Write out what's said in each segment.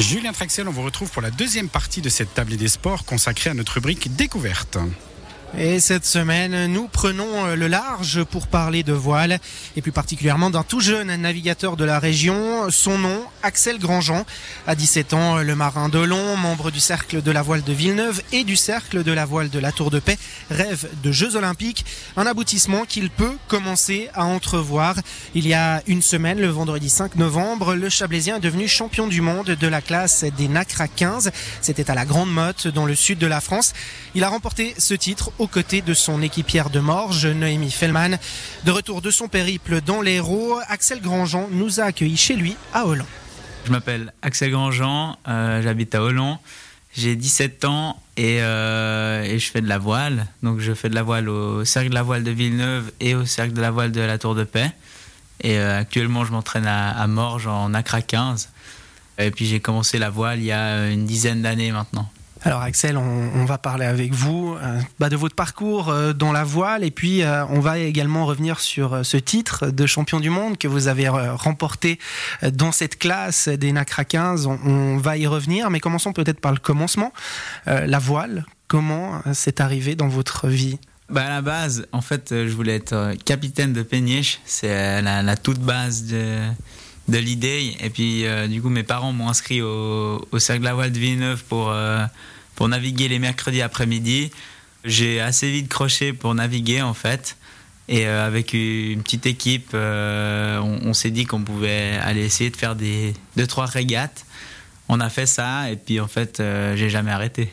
Julien Traxel, on vous retrouve pour la deuxième partie de cette table des sports consacrée à notre rubrique découverte. Et cette semaine, nous prenons euh, le large pour parler de voile et plus particulièrement d'un tout jeune navigateur de la région. Son nom, Axel Grandjean. À 17 ans, le marin de Long, membre du cercle de la voile de Villeneuve et du cercle de la voile de la Tour de Paix, rêve de Jeux Olympiques. Un aboutissement qu'il peut commencer à entrevoir. Il y a une semaine, le vendredi 5 novembre, le Chablaisien est devenu champion du monde de la classe des NACRA 15. C'était à la Grande Motte, dans le sud de la France. Il a remporté ce titre aux côtés de son équipière de Morges, Noémie Fellman. De retour de son périple dans l'Hérault, Axel Grandjean nous a accueillis chez lui à Hollande. Je m'appelle Axel Grandjean, euh, j'habite à Hollande. J'ai 17 ans euh, et, je fais de la voile. Donc je fais de la voile au Cercle de la voile de Villeneuve et au Cercle de la voile de la Tour de Paix. Et euh, actuellement je m'entraîne à, à, Morges en ACRA 15. Et puis j'ai commencé la voile il y a une dizaine d'années maintenant. Alors Axel, on, va parler avec vous euh, bah, de votre parcours euh, dans la voile et puis euh, on va également revenir sur ce titre de champion du monde que vous avez remporté dans cette classe des NACRA 15. On, va y revenir, mais commençons peut-être par le commencement. la voile, comment c'est arrivé dans votre vie? Bah à la base, en fait, je voulais être capitaine de péniche. C'est la, toute base de, de l'idée. Et puis, du coup, mes parents m'ont inscrit au, au Cercle de la Voile de Villeneuve pour, pour naviguer les mercredis après-midi. J'ai assez vite croché pour naviguer en fait. Et euh, avec une petite équipe, euh, on, s'est dit qu'on pouvait aller essayer de faire des deux trois régates. On a fait ça et puis en fait, euh, j'ai jamais arrêté.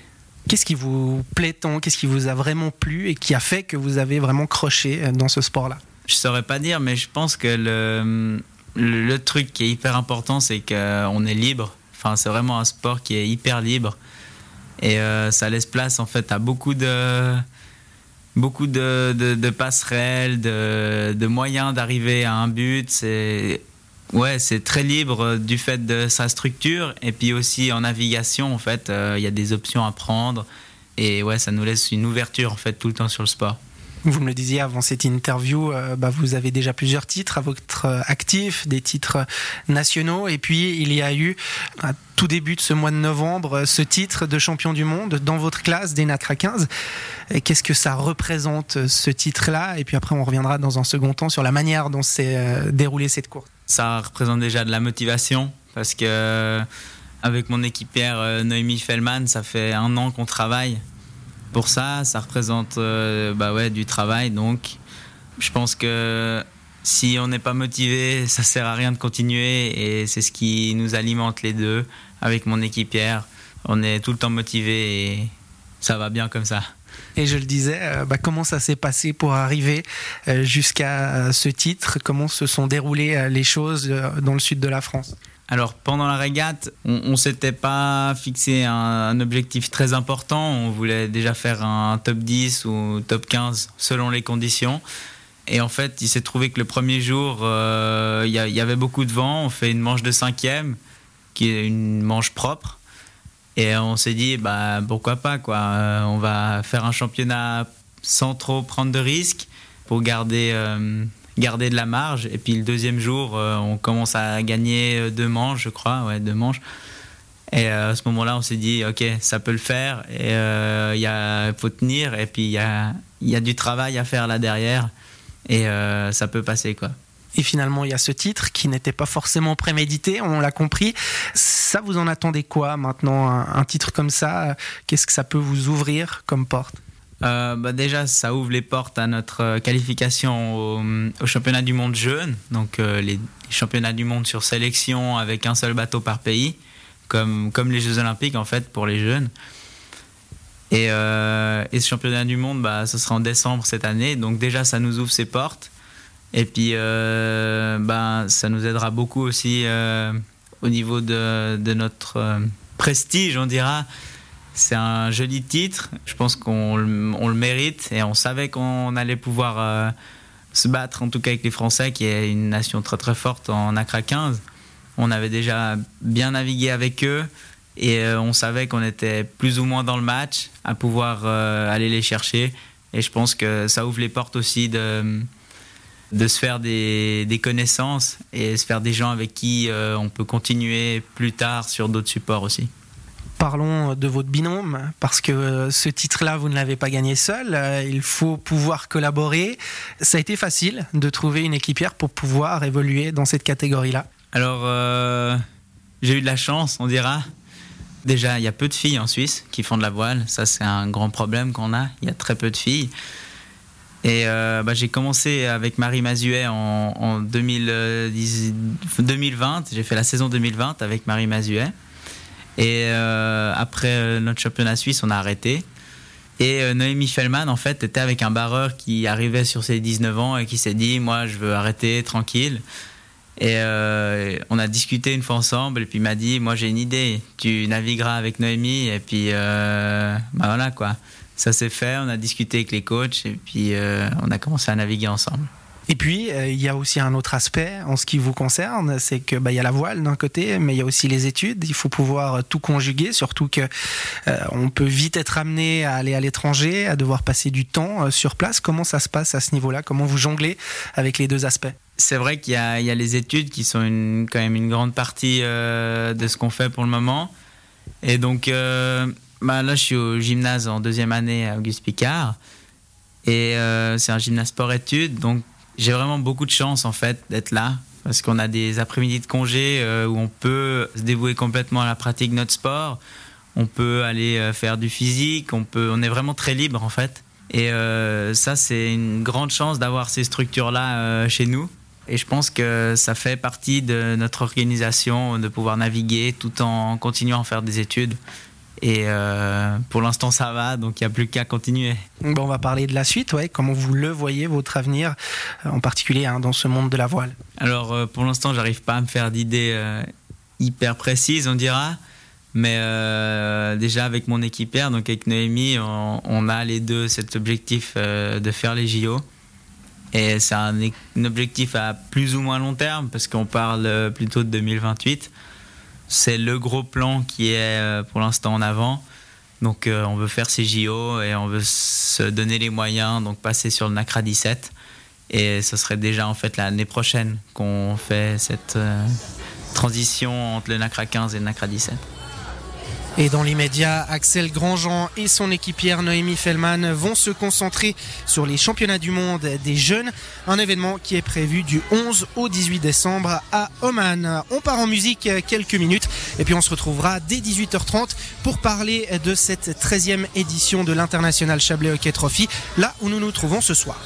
Qu'est-ce qui vous plaît tant Qu'est-ce qui vous a vraiment plu et qui a fait que vous avez vraiment croché dans ce sport-là? Je saurais pas dire, mais je pense que le, le, truc qui est hyper important, c'est qu'on est libre. Enfin, c'est vraiment un sport qui est hyper libre. Et euh, ça laisse place en fait à beaucoup de, beaucoup de, passerelles, de, moyens d'arriver à un but. C'est ouais, très libre du fait de sa structure. Et puis aussi en navigation, en fait, euh, il y a des options à prendre. Et ouais, ça nous laisse une ouverture en fait tout le temps sur le sport. Vous me le disiez avant cette interview, euh, bah, vous avez déjà plusieurs titres à votre euh, actif, des titres nationaux. Et puis, il y a eu, tout début de ce mois de novembre, ce titre de champion du monde dans votre classe des NACRA 15. Qu'est-ce que ça représente, ce titre-là? Et puis après, on reviendra dans un second temps sur la manière dont s'est euh, déroulée cette course. Ça représente déjà de la motivation parce que avec mon équipière Noémie Fellman, ça fait un an qu'on travaille pour ça, ça représente euh, bah ouais, du travail. Donc, je pense que si on n'est pas motivé, ça sert à rien de continuer. Et c'est ce qui nous alimente les deux avec mon équipière. On est tout le temps motivé et ça va bien comme ça. Et je le disais, euh, bah, comment ça s'est passé pour arriver euh, jusqu'à ce titre? Comment se sont déroulées les choses dans le sud de la France? Alors pendant la régate, on, ne s'était pas fixé un, objectif très important. On voulait déjà faire un top 10 ou top 15 selon les conditions. Et en fait, il s'est trouvé que le premier jour, euh, il y, avait beaucoup de vent. On fait une manche de cinquième, qui est une manche propre. Et on s'est dit, bah, pourquoi pas, quoi. Euh, on va faire un championnat sans trop prendre de risques pour garder euh, garder de la marge. Et puis le deuxième jour, euh, on commence à gagner deux manches, je crois, ouais, deux manches. Et à ce moment-là, on s'est dit, ok, ça peut le faire. Et il faut tenir. Et puis il y a, y a du travail à faire là derrière. Et ça peut passer, quoi. Et finalement, il y a ce titre qui n'était pas forcément prémédité, on l'a compris. Ça, vous en attendez quoi maintenant un titre comme ça, qu'est-ce que ça peut vous ouvrir comme porte? Euh, bah déjà, ça ouvre les portes à notre euh, qualification au, championnat du monde jeune, donc euh, les, championnats du monde sur sélection avec un seul bateau par pays, comme, comme les Jeux Olympiques en fait pour les jeunes. Et, et ce championnat du monde, bah, ce sera en décembre cette année, donc déjà ça nous ouvre ses portes. Et puis bah, ça nous aidera beaucoup aussi au niveau de, de notre prestige, on dira. C'est un joli titre. Je pense qu'on le, mérite et on savait qu'on allait pouvoir euh, se battre, en tout cas avec les Français, qui est une nation très très forte en Accra 15. On avait déjà bien navigué avec eux et euh, on savait qu'on était plus ou moins dans le match à pouvoir euh, aller les chercher. Et je pense que ça ouvre les portes aussi de, de se faire des, des, connaissances et se faire des gens avec qui on peut continuer plus tard sur d'autres supports aussi parlons de votre binôme, parce que ce titre-là, vous ne l'avez pas gagné seul. Il faut pouvoir collaborer. Ça a été facile de trouver une équipière pour pouvoir évoluer dans cette catégorie-là? Alors, euh, j'ai eu de la chance, on dira. Déjà, il y a peu de filles en Suisse qui font de la voile. Ça, c'est un grand problème qu'on a. Il y a très peu de filles. Et euh, bah, j'ai commencé avec Marie Mazuet en, en 2020. J'ai fait la saison 2020 avec Marie Mazuet. Et euh, après euh, notre championnat suisse, on a arrêté. Et euh, Noémie Fellman, en fait, était avec un barreur qui arrivait sur ses 19 ans et qui s'est dit Moi, je veux arrêter tranquille. Et on a discuté une fois ensemble. Et puis il m'a dit Moi, j'ai une idée. Tu navigueras avec Noémie. Et puis, bah voilà quoi. Ça s'est fait. On a discuté avec les coachs. Et puis, on a commencé à naviguer ensemble. Et puis, euh, il y a aussi un autre aspect en ce qui vous concerne, c'est que bah, il y a la voile d'un côté, mais il y a aussi les études. Il faut pouvoir tout conjuguer, surtout que euh, on peut vite être amené à aller à l'étranger, à devoir passer du temps euh, sur place. Comment ça se passe à ce niveau-là? Comment vous jonglez avec les deux aspects? C'est vrai qu'il y, a les études qui sont une, quand même une grande partie de ce qu'on fait pour le moment. Et donc, bah, là, je suis au gymnase en deuxième année à Auguste Picard. Et c'est un gymnase sport-études. Donc, j'ai vraiment beaucoup de chance en fait d'être là parce qu'on a des après-midi de congé euh, où on peut se dévouer complètement à la pratique de notre sport. On peut aller euh, faire du physique, on peut, on est vraiment très libre en fait. Et euh, ça, c'est une grande chance d'avoir ces structures-là chez nous. Et je pense que ça fait partie de notre organisation de pouvoir naviguer tout en continuant à faire des études. Et euh, pour l'instant, ça va, donc il n'y a plus qu'à continuer. Bon, on va parler de la suite, ouais. comment vous le voyez, votre avenir, euh, en particulier hein, dans ce monde de la voile? Alors, euh, pour l'instant, j'arrive pas à me faire d'idées hyper précises, on dira. Mais déjà, avec mon équipière, donc avec Noémie, on, a les deux cet objectif de faire les JO. Et c'est un, un, objectif à plus ou moins long terme, parce qu'on parle plutôt de 2028 c'est le gros plan qui est euh, pour l'instant en avant. Donc euh, on veut faire ces JO et on veut se donner les moyens, donc passer sur le NACRA 17. Et ce serait déjà en fait l'année prochaine qu'on fait cette euh, transition entre le NACRA 15 et le NACRA 17. Et dans l'immédiat, Axel Grandjean et son équipière Noémie Fellman vont se concentrer sur les championnats du monde des jeunes, un événement qui est prévu du 11 au 18 décembre à Oman. On part en musique quelques minutes et puis on se retrouvera dès 18h30 pour parler de cette 13e édition de l'International Chablais Hockey Trophy, là où nous nous trouvons ce soir.